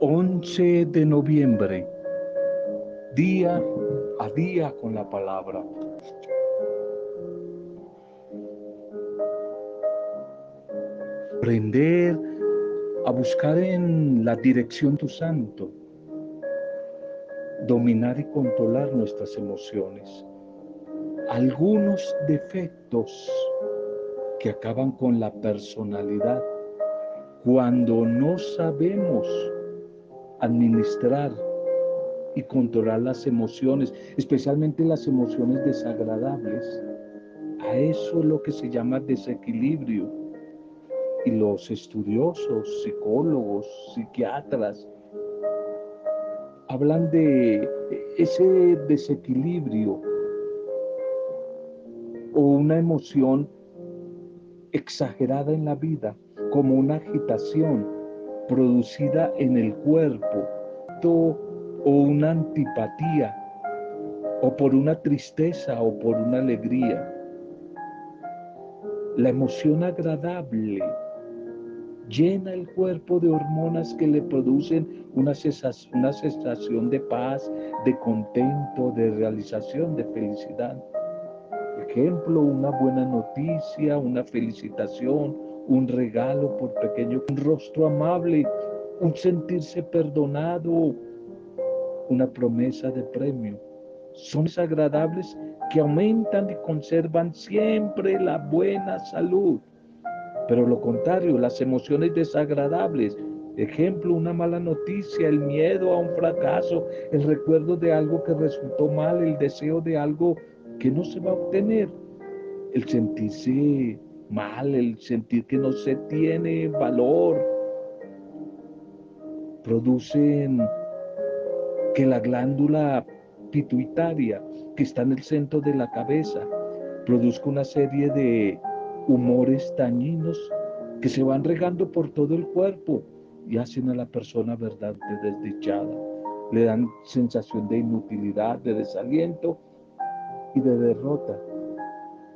11 de noviembre, día a día con la palabra. Aprender a buscar en la dirección tu santo, dominar y controlar nuestras emociones. Algunos defectos que acaban con la personalidad cuando no sabemos administrar y controlar las emociones, especialmente las emociones desagradables. A eso es lo que se llama desequilibrio. Y los estudiosos, psicólogos, psiquiatras, hablan de ese desequilibrio o una emoción exagerada en la vida como una agitación producida en el cuerpo o una antipatía o por una tristeza o por una alegría. La emoción agradable llena el cuerpo de hormonas que le producen una sensación, una sensación de paz, de contento, de realización, de felicidad. Ejemplo, una buena noticia, una felicitación, un regalo por pequeño, un rostro amable, un sentirse perdonado, una promesa de premio. Son agradables que aumentan y conservan siempre la buena salud. Pero lo contrario, las emociones desagradables, ejemplo, una mala noticia, el miedo a un fracaso, el recuerdo de algo que resultó mal, el deseo de algo que no se va a obtener, el sentirse mal, el sentir que no se tiene valor, producen que la glándula pituitaria que está en el centro de la cabeza produzca una serie de humores dañinos que se van regando por todo el cuerpo y hacen a la persona verdaderamente desdichada. Le dan sensación de inutilidad, de desaliento y de derrota.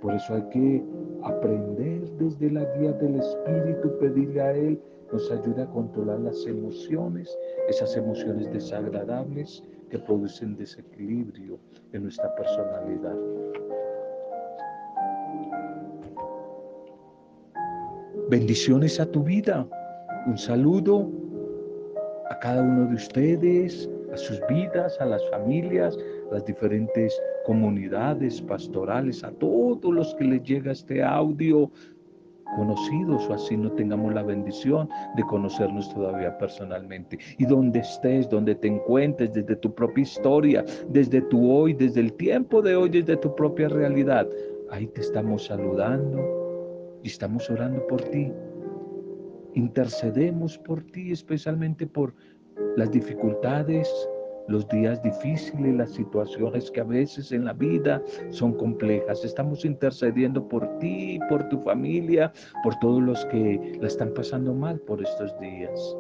Por eso hay que aprender desde la guía del Espíritu, pedirle a Él, nos ayude a controlar las emociones, esas emociones desagradables que producen desequilibrio en nuestra personalidad. Bendiciones a tu vida. Un saludo a cada uno de ustedes, a sus vidas, a las familias, a las diferentes comunidades pastorales, a todos los que les llega este audio conocidos o así no tengamos la bendición de conocernos todavía personalmente. Y donde estés, donde te encuentres, desde tu propia historia, desde tu hoy, desde el tiempo de hoy, desde tu propia realidad, ahí te estamos saludando y estamos orando por ti. Intercedemos por ti, especialmente por las dificultades los días difíciles, las situaciones que a veces en la vida son complejas. Estamos intercediendo por ti, por tu familia, por todos los que la están pasando mal por estos días.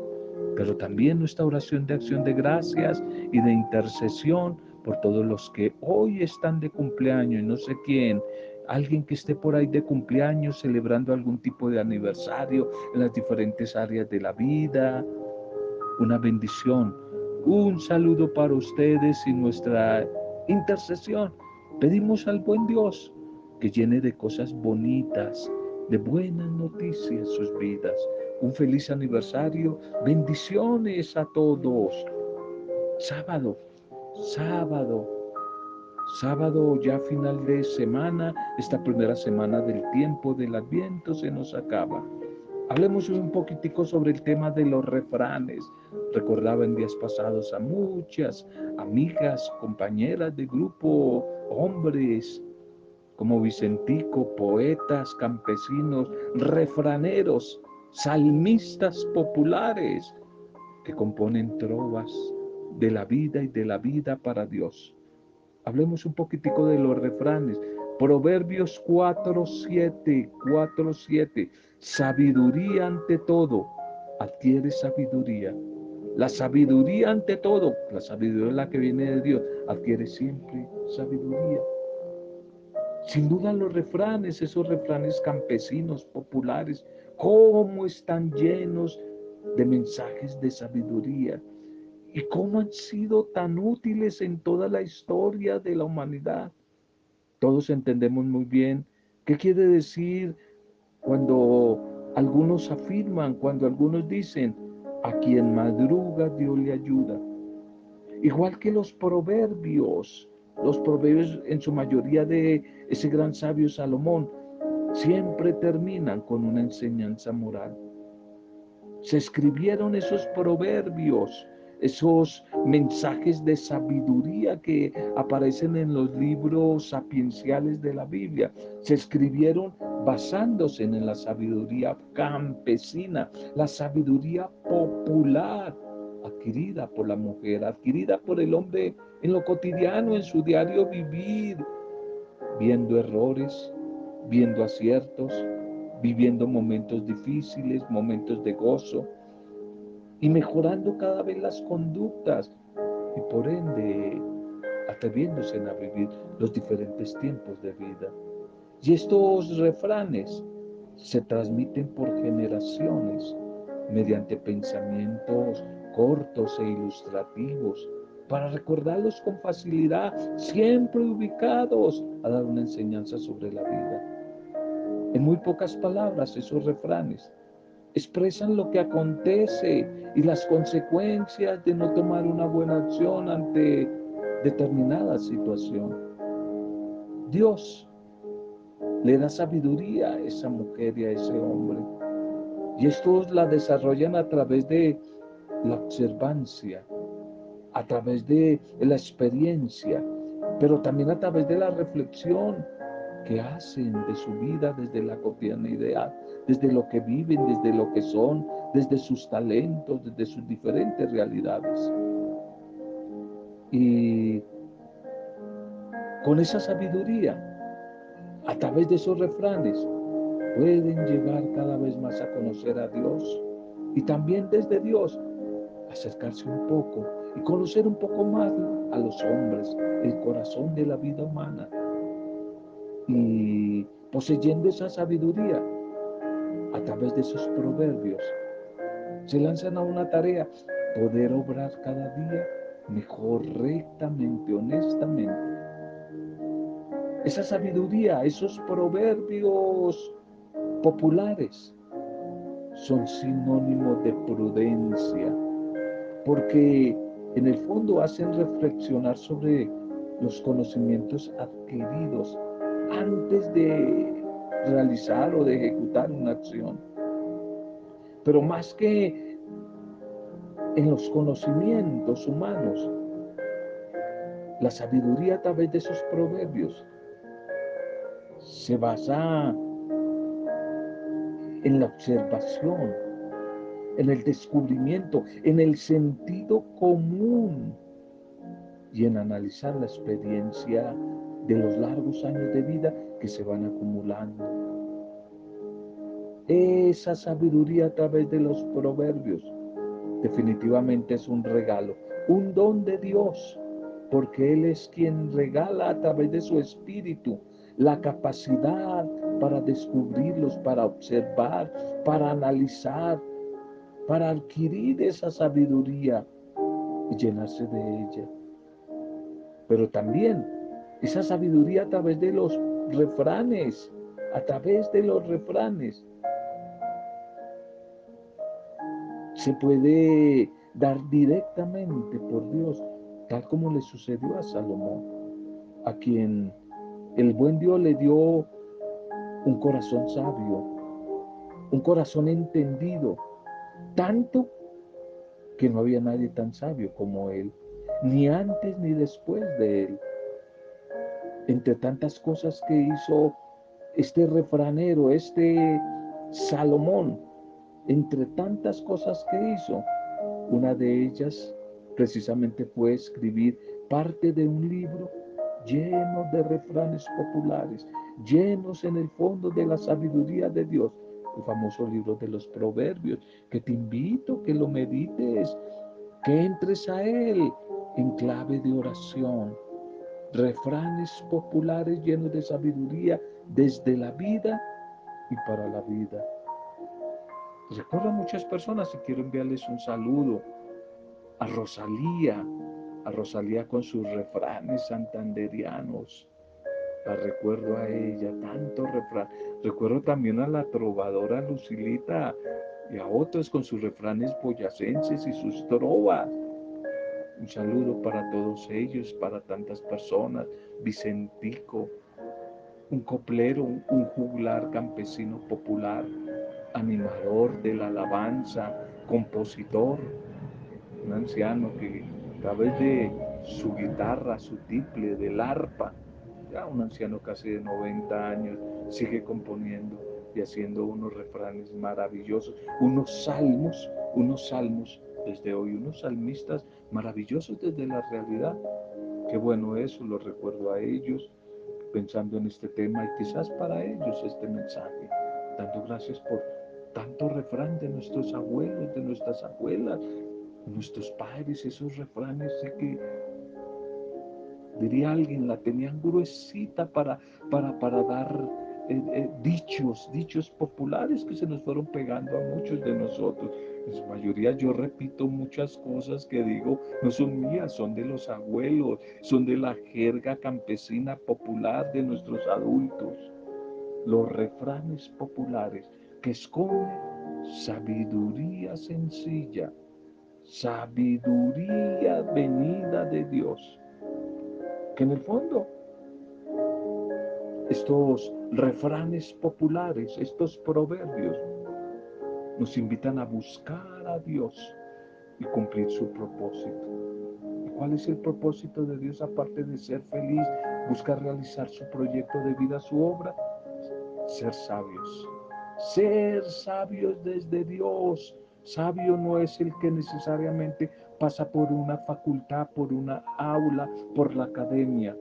Pero también nuestra oración de acción de gracias y de intercesión por todos los que hoy están de cumpleaños, no sé quién, alguien que esté por ahí de cumpleaños celebrando algún tipo de aniversario en las diferentes áreas de la vida. Una bendición un saludo para ustedes y nuestra intercesión. Pedimos al buen Dios que llene de cosas bonitas, de buenas noticias sus vidas. Un feliz aniversario. Bendiciones a todos. Sábado, sábado, sábado ya final de semana, esta primera semana del tiempo del adviento se nos acaba. Hablemos un poquitico sobre el tema de los refranes. Recordaba en días pasados a muchas amigas, compañeras de grupo, hombres como Vicentico, poetas, campesinos, refraneros, salmistas populares que componen trovas de la vida y de la vida para Dios. Hablemos un poquitico de los refranes. Proverbios 4, 7, 4, 7. Sabiduría ante todo. Adquiere sabiduría. La sabiduría ante todo. La sabiduría es la que viene de Dios. Adquiere siempre sabiduría. Sin duda los refranes, esos refranes campesinos, populares, cómo están llenos de mensajes de sabiduría. y cómo han sido tan útiles en toda la historia de la humanidad. Todos entendemos muy bien qué quiere decir cuando algunos afirman, cuando algunos dicen, a quien madruga Dios le ayuda. Igual que los proverbios, los proverbios en su mayoría de ese gran sabio Salomón, siempre terminan con una enseñanza moral. Se escribieron esos proverbios, esos mensajes de sabiduría que aparecen en los libros sapienciales de la Biblia. Se escribieron basándose en la sabiduría campesina, la sabiduría popular adquirida por la mujer, adquirida por el hombre en lo cotidiano, en su diario vivir, viendo errores, viendo aciertos, viviendo momentos difíciles, momentos de gozo y mejorando cada vez las conductas y por ende atreviéndose a vivir los diferentes tiempos de vida. Y estos refranes se transmiten por generaciones mediante pensamientos cortos e ilustrativos para recordarlos con facilidad, siempre ubicados a dar una enseñanza sobre la vida. En muy pocas palabras, esos refranes expresan lo que acontece y las consecuencias de no tomar una buena acción ante determinada situación. Dios le da sabiduría a esa mujer y a ese hombre. Y estos la desarrollan a través de la observancia, a través de la experiencia, pero también a través de la reflexión que hacen de su vida desde la cotidianidad, desde lo que viven, desde lo que son, desde sus talentos, desde sus diferentes realidades. Y con esa sabiduría, a través de esos refranes, pueden llegar cada vez más a conocer a Dios y también desde Dios acercarse un poco y conocer un poco más a los hombres, el corazón de la vida humana. Y poseyendo esa sabiduría a través de esos proverbios, se lanzan a una tarea, poder obrar cada día mejor, rectamente, honestamente. Esa sabiduría, esos proverbios populares son sinónimos de prudencia, porque en el fondo hacen reflexionar sobre los conocimientos adquiridos antes de realizar o de ejecutar una acción. Pero más que en los conocimientos humanos, la sabiduría a través de esos proverbios se basa en la observación, en el descubrimiento, en el sentido común y en analizar la experiencia de los largos años de vida que se van acumulando. Esa sabiduría a través de los proverbios definitivamente es un regalo, un don de Dios, porque Él es quien regala a través de su espíritu la capacidad para descubrirlos, para observar, para analizar, para adquirir esa sabiduría y llenarse de ella. Pero también esa sabiduría a través de los refranes, a través de los refranes, se puede dar directamente por Dios, tal como le sucedió a Salomón, a quien el buen Dios le dio un corazón sabio, un corazón entendido, tanto que no había nadie tan sabio como él, ni antes ni después de él. Entre tantas cosas que hizo este refranero, este Salomón, entre tantas cosas que hizo, una de ellas precisamente fue escribir parte de un libro lleno de refranes populares, llenos en el fondo de la sabiduría de Dios, el famoso libro de los proverbios, que te invito que lo medites, que entres a él en clave de oración. Refranes populares llenos de sabiduría desde la vida y para la vida. Recuerdo a muchas personas y quiero enviarles un saludo a Rosalía, a Rosalía con sus refranes santanderianos. La recuerdo a ella, tanto refrán. Recuerdo también a la trovadora Lucilita y a otros con sus refranes boyacenses y sus trovas. Un saludo para todos ellos, para tantas personas. Vicentico, un coplero, un, juglar campesino popular, animador de la alabanza, compositor, un anciano que a través de su guitarra, su tiple, del arpa, ya un anciano casi de 90 años, sigue componiendo y haciendo unos refranes maravillosos, unos salmos, unos salmos desde hoy, unos salmistas maravillosos desde la realidad. Qué bueno eso, lo recuerdo a ellos, pensando en este tema y quizás para ellos este mensaje, dando gracias por tanto refrán de nuestros abuelos, de nuestras abuelas, nuestros padres, esos refranes que diría alguien, la tenían gruesita para, para, para dar eh, eh, dichos, dichos populares que se nos fueron pegando a muchos de nosotros. En su mayoría yo repito muchas cosas que digo, no son mías, son de los abuelos, son de la jerga campesina popular de nuestros adultos. Los refranes populares que esconden sabiduría sencilla, sabiduría venida de Dios. Que en el fondo estos refranes populares, estos proverbios, nos invitan a buscar a Dios y cumplir su propósito. ¿Y cuál es el propósito de Dios aparte de ser feliz, buscar realizar su proyecto de vida, su obra? Ser sabios. Ser sabios desde Dios. Sabio no es el que necesariamente pasa por una facultad, por una aula, por la academia,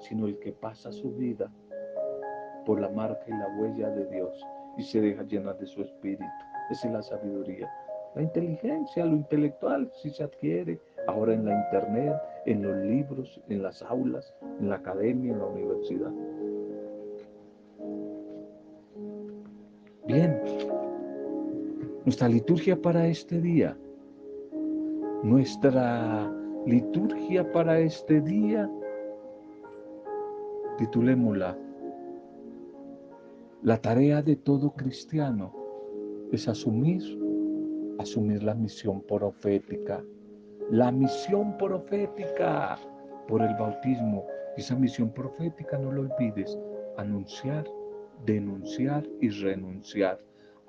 sino el que pasa su vida por la marca y la huella de Dios y se deja llenar de su espíritu. Esa es la sabiduría. La inteligencia, lo intelectual, si se adquiere ahora en la internet, en los libros, en las aulas, en la academia, en la universidad. Bien, nuestra liturgia para este día, nuestra liturgia para este día, titulémosla la tarea de todo cristiano es asumir, asumir la misión profética. La misión profética por el bautismo. Esa misión profética, no lo olvides, anunciar, denunciar y renunciar.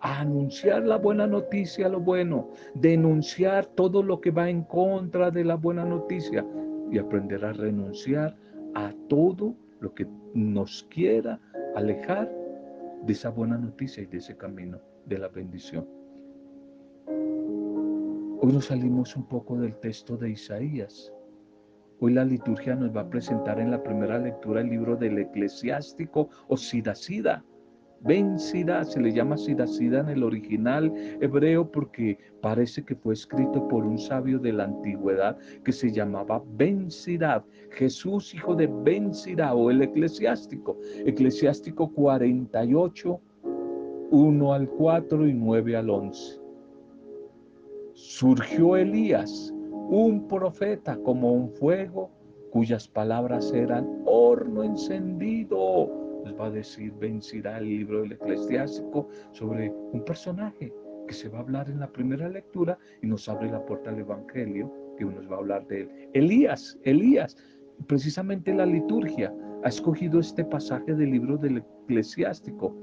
anunciar la buena noticia, lo bueno, denunciar todo lo que va en contra de la buena noticia y aprender a renunciar a todo lo que nos quiera alejar de esa buena noticia y de ese camino de la bendición. Hoy nos salimos un poco del texto de Isaías. Hoy la liturgia nos va a presentar en la primera lectura el libro del eclesiástico o Sidacida. Ben se le llama Sidacida en el original hebreo porque parece que fue escrito por un sabio de la antigüedad que se llamaba Ben Jesús hijo de Ben o el eclesiástico, eclesiástico 48, 1 al 4 y 9 al 11. Surgió Elías, un profeta como un fuego cuyas palabras eran horno encendido va a decir, vencirá el libro del eclesiástico sobre un personaje que se va a hablar en la primera lectura y nos abre la puerta al Evangelio que nos va a hablar de él. Elías, Elías, precisamente la liturgia ha escogido este pasaje del libro del eclesiástico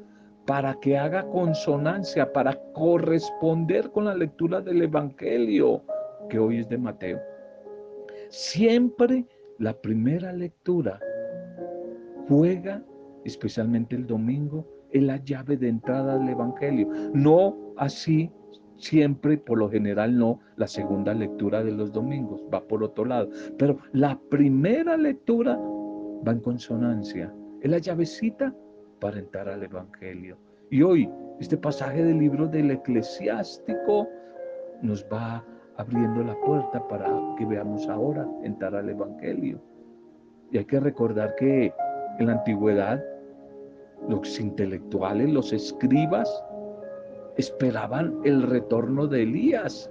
para que haga consonancia, para corresponder con la lectura del Evangelio que hoy es de Mateo. Siempre la primera lectura juega especialmente el domingo, es la llave de entrada al Evangelio. No así siempre, por lo general no, la segunda lectura de los domingos, va por otro lado. Pero la primera lectura va en consonancia, es la llavecita para entrar al Evangelio. Y hoy, este pasaje del libro del eclesiástico nos va abriendo la puerta para que veamos ahora entrar al Evangelio. Y hay que recordar que en la antigüedad los intelectuales, los escribas, esperaban el retorno de Elías.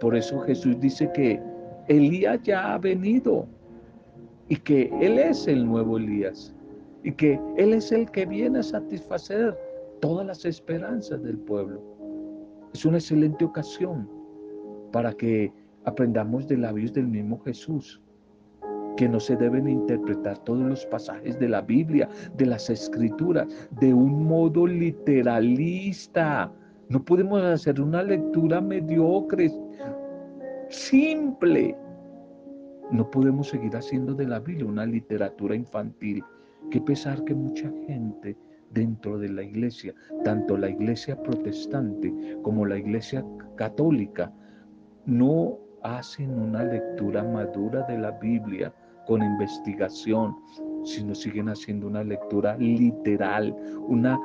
Por eso Jesús dice que Elías ya ha venido y que Él es el nuevo Elías y que Él es el que viene a satisfacer todas las esperanzas del pueblo. Es una excelente ocasión para que aprendamos de labios del mismo Jesús que no se deben interpretar todos los pasajes de la Biblia, de las escrituras, de un modo literalista. No podemos hacer una lectura mediocre, simple. No podemos seguir haciendo de la Biblia una literatura infantil. Qué pesar que mucha gente dentro de la iglesia, tanto la iglesia protestante como la iglesia católica, no hacen una lectura madura de la Biblia con investigación, sino siguen haciendo una lectura literal, una,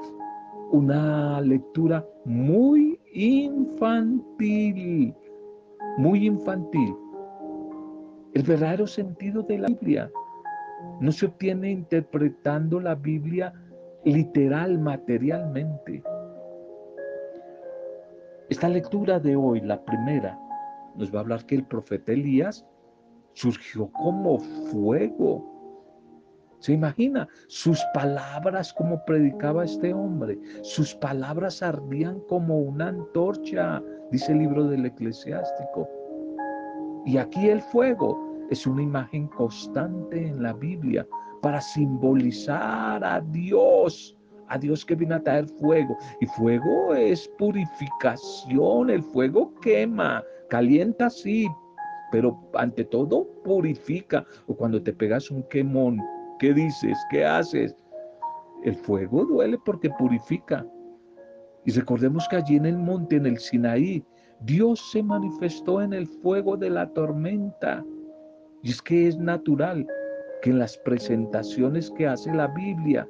una lectura muy infantil, muy infantil. El verdadero sentido de la Biblia no se obtiene interpretando la Biblia literal, materialmente. Esta lectura de hoy, la primera, nos va a hablar que el profeta Elías surgió como fuego. ¿Se imagina? Sus palabras como predicaba este hombre. Sus palabras ardían como una antorcha, dice el libro del eclesiástico. Y aquí el fuego es una imagen constante en la Biblia para simbolizar a Dios, a Dios que viene a traer fuego. Y fuego es purificación, el fuego quema, calienta sí, pero ante todo purifica. O cuando te pegas un quemón, ¿qué dices? ¿Qué haces? El fuego duele porque purifica. Y recordemos que allí en el monte, en el Sinaí, Dios se manifestó en el fuego de la tormenta. Y es que es natural que en las presentaciones que hace la Biblia,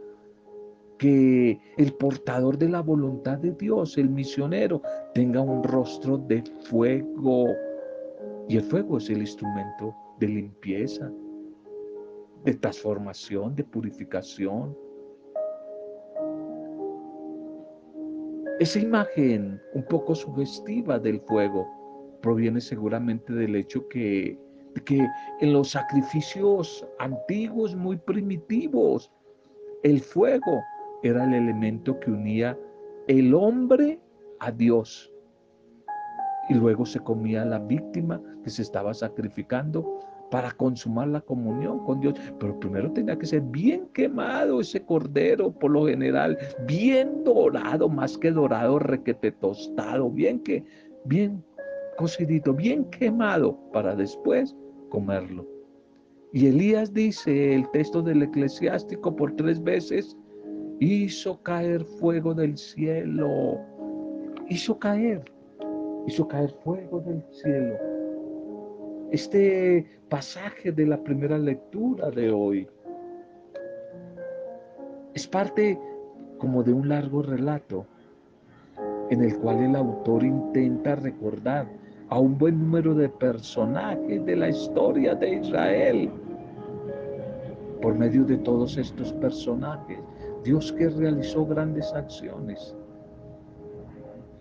que el portador de la voluntad de Dios, el misionero, tenga un rostro de fuego y el fuego es el instrumento de limpieza, de transformación, de purificación. Esa imagen un poco sugestiva del fuego proviene seguramente del hecho que, que en los sacrificios antiguos, muy primitivos, el fuego era el elemento que unía el hombre a Dios y luego se comía la víctima que se estaba sacrificando para consumar la comunión con Dios. Pero primero tenía que ser bien quemado ese cordero, por lo general, bien dorado, más que dorado, requete tostado, bien que, bien cocidito, bien quemado, para después comerlo. Y Elías dice, el texto del eclesiástico por tres veces, hizo caer fuego del cielo, hizo caer hizo caer fuego del cielo. Este pasaje de la primera lectura de hoy es parte como de un largo relato en el cual el autor intenta recordar a un buen número de personajes de la historia de Israel. Por medio de todos estos personajes, Dios que realizó grandes acciones.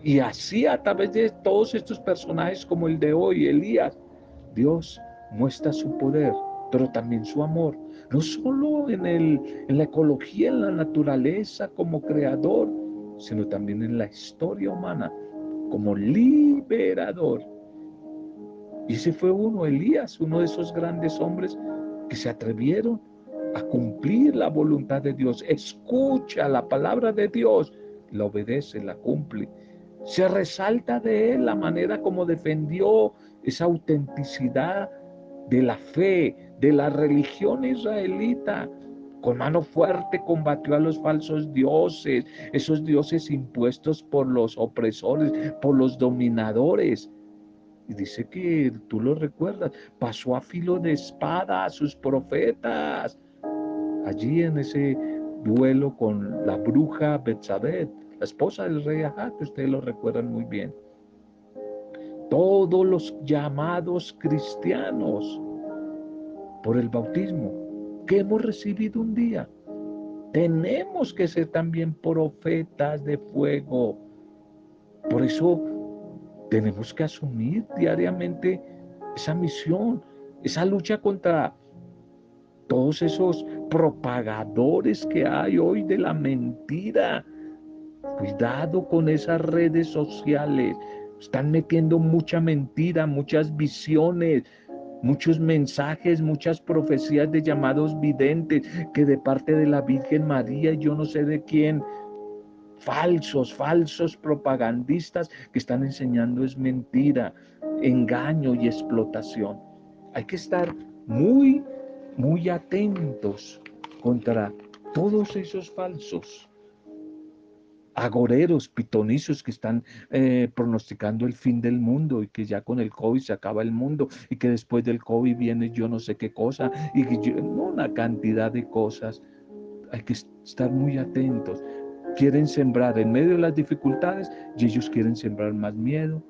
Y así a través de todos estos personajes como el de hoy, Elías, Dios muestra su poder, pero también su amor, no solo en, el, en la ecología, en la naturaleza como creador, sino también en la historia humana como liberador. Y ese fue uno, Elías, uno de esos grandes hombres que se atrevieron a cumplir la voluntad de Dios. Escucha la palabra de Dios, la obedece, la cumple se resalta de él la manera como defendió esa autenticidad de la fe, de la religión israelita. Con mano fuerte combatió a los falsos dioses, esos dioses impuestos por los opresores, por los dominadores. Y dice que tú lo recuerdas, pasó a filo de espada a sus profetas. Allí en ese duelo con la bruja Betsabé la esposa del rey Ajá, que ustedes lo recuerdan muy bien. Todos los llamados cristianos por el bautismo que hemos recibido un día, tenemos que ser también profetas de fuego. Por eso tenemos que asumir diariamente esa misión, esa lucha contra todos esos propagadores que hay hoy de la mentira. Cuidado con esas redes sociales. Están metiendo mucha mentira, muchas visiones, muchos mensajes, muchas profecías de llamados videntes que de parte de la Virgen María yo no sé de quién, falsos, falsos propagandistas que están enseñando es mentira, engaño y explotación. Hay que estar muy, muy atentos contra todos esos falsos agoreros, pitonizos que están eh, pronosticando el fin del mundo y que ya con el COVID se acaba el mundo y que después del COVID viene yo no sé qué cosa y que una cantidad de cosas. Hay que estar muy atentos. Quieren sembrar en medio de las dificultades y ellos quieren sembrar más miedo,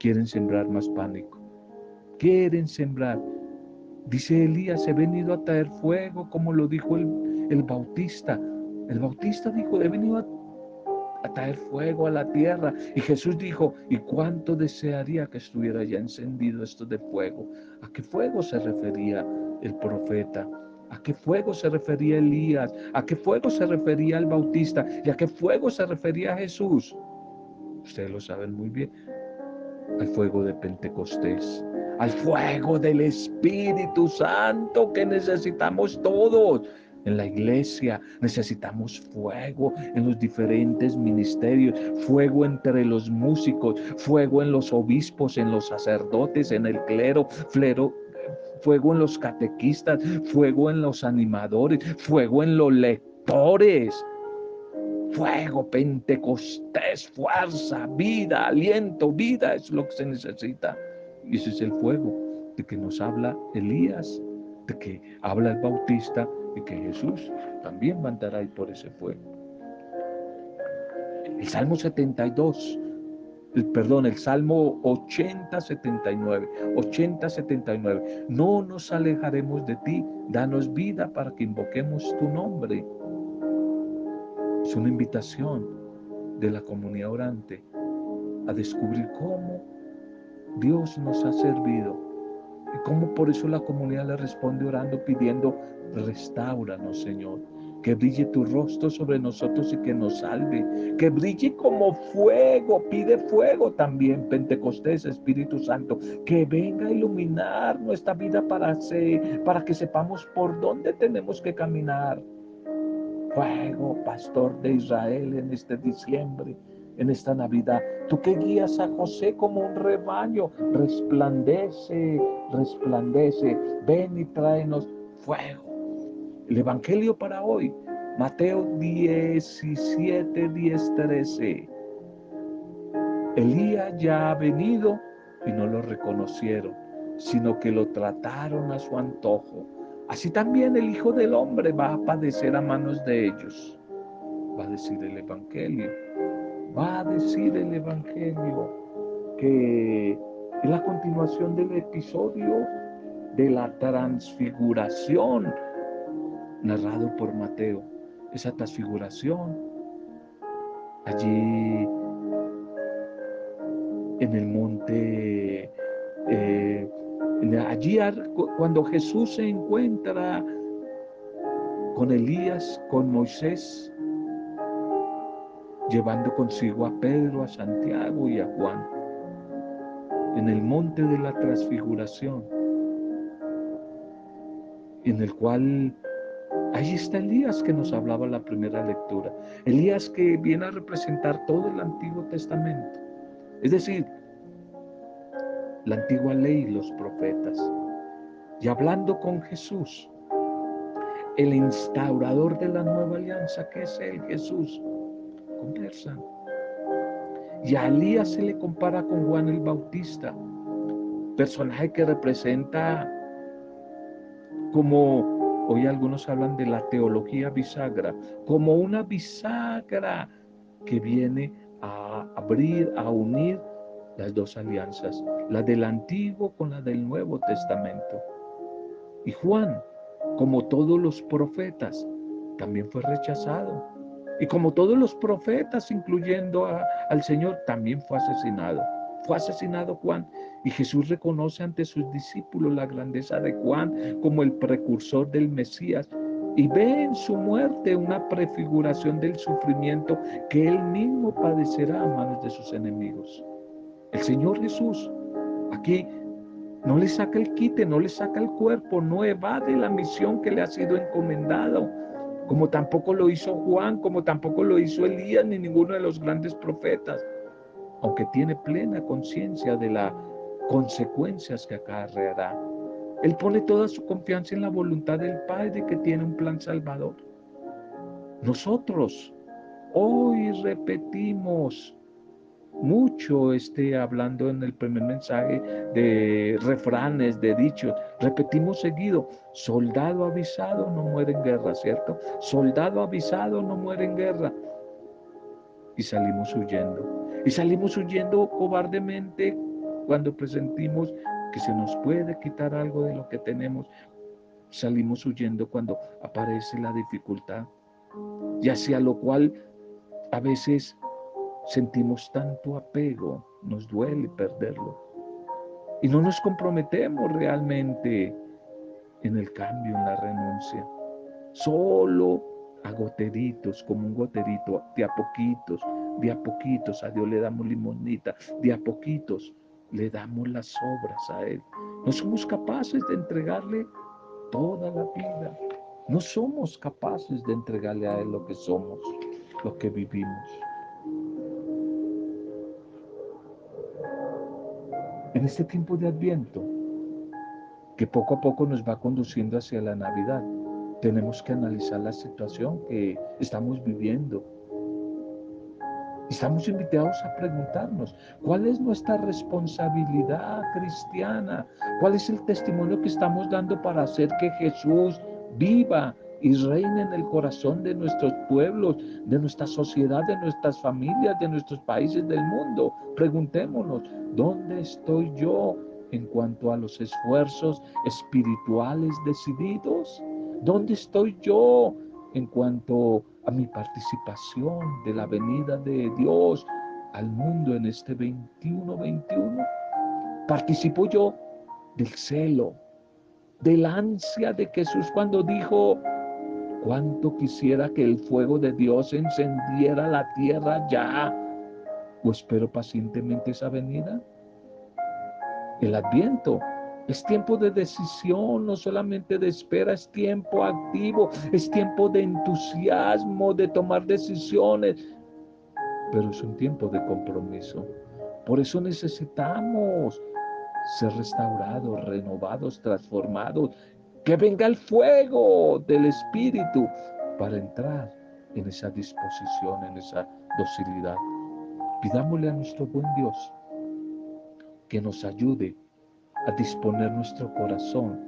quieren sembrar más pánico. Quieren sembrar. Dice Elías, he venido a traer fuego, como lo dijo el, el Bautista. El Bautista dijo, he venido a a traer fuego a la tierra. Y Jesús dijo, ¿y cuánto desearía que estuviera ya encendido esto de fuego? ¿A qué fuego se refería el profeta? ¿A qué fuego se refería Elías? ¿A qué fuego se refería el Bautista? ¿Y a qué fuego se refería Jesús? Ustedes lo saben muy bien. Al fuego de Pentecostés, al fuego del Espíritu Santo que necesitamos todos en la iglesia, necesitamos fuego en los diferentes ministerios, fuego entre los músicos, fuego en los obispos, en los sacerdotes, en el clero, fuego en los catequistas, fuego en los animadores, fuego en los lectores. Fuego, Pentecostés, fuerza, vida, aliento, vida es lo que se necesita. Y ese es el fuego de que nos habla Elías, de que habla el Bautista y que Jesús también mandará ir por ese fuego. El Salmo 72, el, perdón, el Salmo 80, 79, 80, 79. No nos alejaremos de ti, danos vida para que invoquemos tu nombre. Es una invitación de la comunidad orante a descubrir cómo Dios nos ha servido y cómo por eso la comunidad le responde orando, pidiendo, restauranos, Señor. Que brille tu rostro sobre nosotros y que nos salve. Que brille como fuego. Pide fuego también, Pentecostés, Espíritu Santo. Que venga a iluminar nuestra vida para, para que sepamos por dónde tenemos que caminar. Fuego, pastor de Israel, en este diciembre en esta Navidad. Tú que guías a José como un rebaño, resplandece, resplandece, ven y tráenos fuego. El Evangelio para hoy, Mateo 17, 10, 13. Elías ya ha venido y no lo reconocieron, sino que lo trataron a su antojo. Así también el Hijo del Hombre va a padecer a manos de ellos, va a decir el Evangelio va a decir el Evangelio que es la continuación del episodio de la transfiguración narrado por Mateo. Esa transfiguración allí en el monte, eh, allí cuando Jesús se encuentra con Elías, con Moisés, llevando consigo a Pedro, a Santiago y a Juan en el monte de la transfiguración, en el cual ahí está Elías que nos hablaba la primera lectura. Elías que viene a representar todo el Antiguo Testamento, es decir, la antigua ley y los profetas. Y hablando con Jesús, el instaurador de la nueva alianza, que es el Jesús, Y a Elías se le compara con Juan el Bautista, personaje que representa como, hoy algunos hablan de la teología bisagra, como una bisagra que viene a abrir, a unir las dos alianzas, la del Antiguo con la del Nuevo Testamento. Y Juan, como todos los profetas, también fue rechazado y como todos los profetas, incluyendo al Señor, también fue asesinado. fue asesinado Juan. Y Jesús reconoce ante sus discípulos la grandeza de Juan como el precursor del Mesías y ve en su muerte una prefiguración del sufrimiento que él mismo padecerá a manos de sus enemigos. El Señor Jesús aquí no le saca el quite, no le saca el cuerpo, no evade la misión que le ha sido encomendado, como tampoco lo hizo Juan, como tampoco lo hizo Elías ni ninguno de los grandes profetas, aunque tiene plena conciencia de las consecuencias que acarreará. Él pone toda su confianza en la voluntad del Padre que tiene un plan salvador. Nosotros hoy repetimos mucho este, hablando en el primer mensaje de refranes, de dichos. Repetimos seguido, soldado avisado no muere en guerra, ¿cierto? Soldado avisado no muere en guerra. Y salimos huyendo. Y salimos huyendo cobardemente cuando presentimos que se nos puede quitar algo de lo que tenemos, salimos huyendo cuando aparece la dificultad, y hacia lo cual a veces sentimos tanto apego, nos duele perderlo. Y no nos comprometemos realmente en el cambio, en la renuncia. Solo a goteritos, como un goterito, de a poquitos, de a poquitos. A Dios le damos limonita, de a poquitos le damos las obras a Él. No somos capaces de entregarle toda la vida. No somos capaces de entregarle a Él lo que somos, lo que vivimos. En este tiempo de Adviento, que poco a poco nos va conduciendo hacia la Navidad, tenemos que analizar la situación que estamos viviendo Estamos invitados a preguntarnos, ¿cuál es nuestra responsabilidad cristiana? ¿Cuál es el testimonio que estamos dando para hacer que Jesús viva y reine en el corazón de nuestros pueblos, de nuestra sociedad, de nuestras familias, de nuestros países del mundo? Preguntémonos, ¿dónde estoy yo en cuanto a los esfuerzos espirituales decididos? ¿Dónde estoy yo en cuanto a mi participación de la venida de Dios al mundo en este 21-21? ¿Participo yo del celo, del ansia de Jesús cuando dijo, cuánto quisiera que el fuego de Dios encendiera la tierra ya? ¿O espero pacientemente esa venida? El adviento es tiempo de decisión, no solamente de espera, es tiempo activo, es tiempo de entusiasmo, de tomar decisiones, pero es un tiempo de compromiso. Por eso necesitamos ser restaurados, renovados, transformados, que venga el fuego del Espíritu para entrar en esa disposición, en esa docilidad. Pidámosle a nuestro buen Dios que nos ayude a disponer nuestro corazón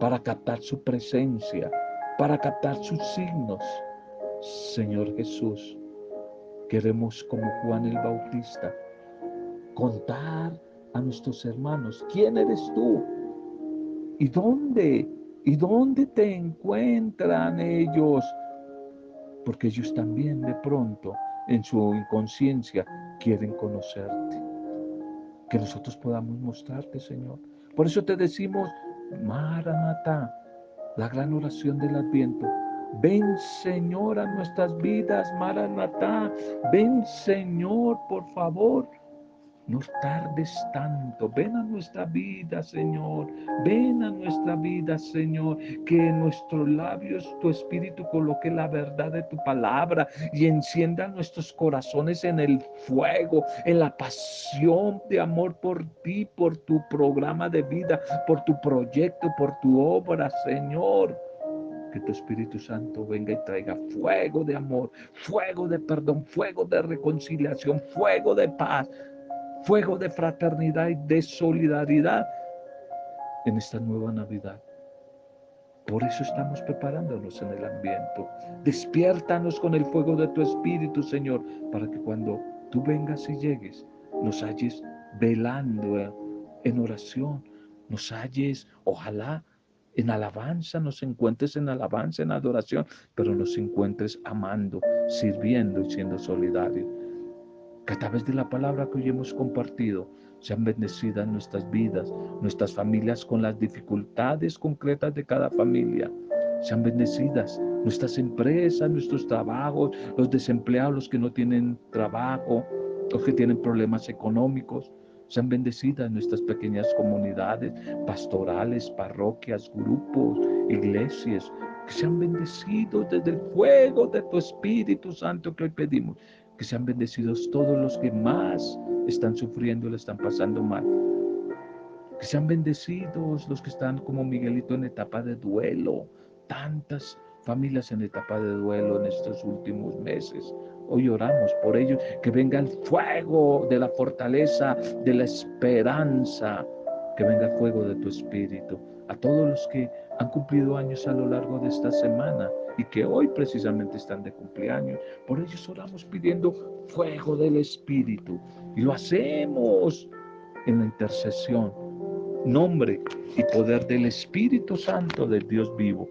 para captar su presencia, para captar sus signos. Señor Jesús, queremos como Juan el Bautista contar a nuestros hermanos, ¿quién eres tú? ¿Y dónde? ¿Y dónde te encuentran ellos? Porque ellos también de pronto en su inconsciencia quieren conocerte que nosotros podamos mostrarte, Señor. Por eso te decimos, Maranatha, la gran oración del Adviento. Ven, Señor, a nuestras vidas, Maranatha. Ven, Señor, por favor. No tardes tanto. Ven a nuestra vida, Señor. Ven a nuestra vida, Señor. Que en nuestros labios tu Espíritu coloque la verdad de tu palabra y encienda nuestros corazones en el fuego, en la pasión de amor por ti, por tu programa de vida, por tu proyecto, por tu obra, Señor. Que tu Espíritu Santo venga y traiga fuego de amor, fuego de perdón, fuego de reconciliación, fuego de paz, fuego de fraternidad y de solidaridad en esta nueva Navidad. Por eso estamos preparándonos en el ambiente. Despiértanos con el fuego de tu Espíritu, Señor, para que cuando tú vengas y llegues, nos halles velando en oración, nos halles, ojalá, en alabanza, nos encuentres en alabanza, en adoración, pero nos encuentres amando, sirviendo y siendo solidarios que a través de la palabra que hoy hemos compartido sean bendecidas nuestras vidas, nuestras familias con las dificultades concretas de cada familia. Sean bendecidas nuestras empresas, nuestros trabajos, los desempleados, los que no tienen trabajo, los que tienen problemas económicos. Sean bendecidas nuestras pequeñas comunidades, pastorales, parroquias, grupos, iglesias. Que sean bendecidos desde el fuego de tu Espíritu Santo que hoy pedimos. Que sean bendecidos todos los que más están sufriendo, le están pasando mal. Que sean bendecidos los que están como Miguelito en etapa de duelo. Tantas familias en etapa de duelo en estos últimos meses. Hoy oramos por ellos, que venga el fuego de la fortaleza, de la esperanza, que venga el fuego de tu espíritu. A todos los que han cumplido años a lo largo de esta semana y que hoy precisamente están de cumpleaños, por ellos oramos pidiendo fuego del espíritu. Y lo hacemos en la intercesión, nombre y poder del Espíritu Santo del Dios vivo,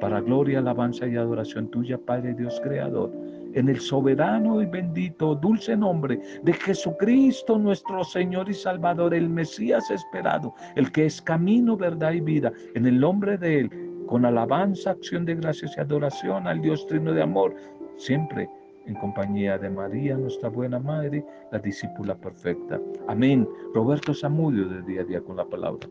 para gloria, alabanza y adoración tuya, Padre Dios Creador, en el soberano y bendito, dulce nombre de Jesucristo nuestro Señor y Salvador, el Mesías esperado, el que es camino, verdad y vida, en el nombre de Él, con alabanza, acción de gracias y adoración al Dios trino de amor, siempre en compañía de María, nuestra buena madre, la discípula perfecta. Amén. Roberto Zamudio de día a día con la palabra.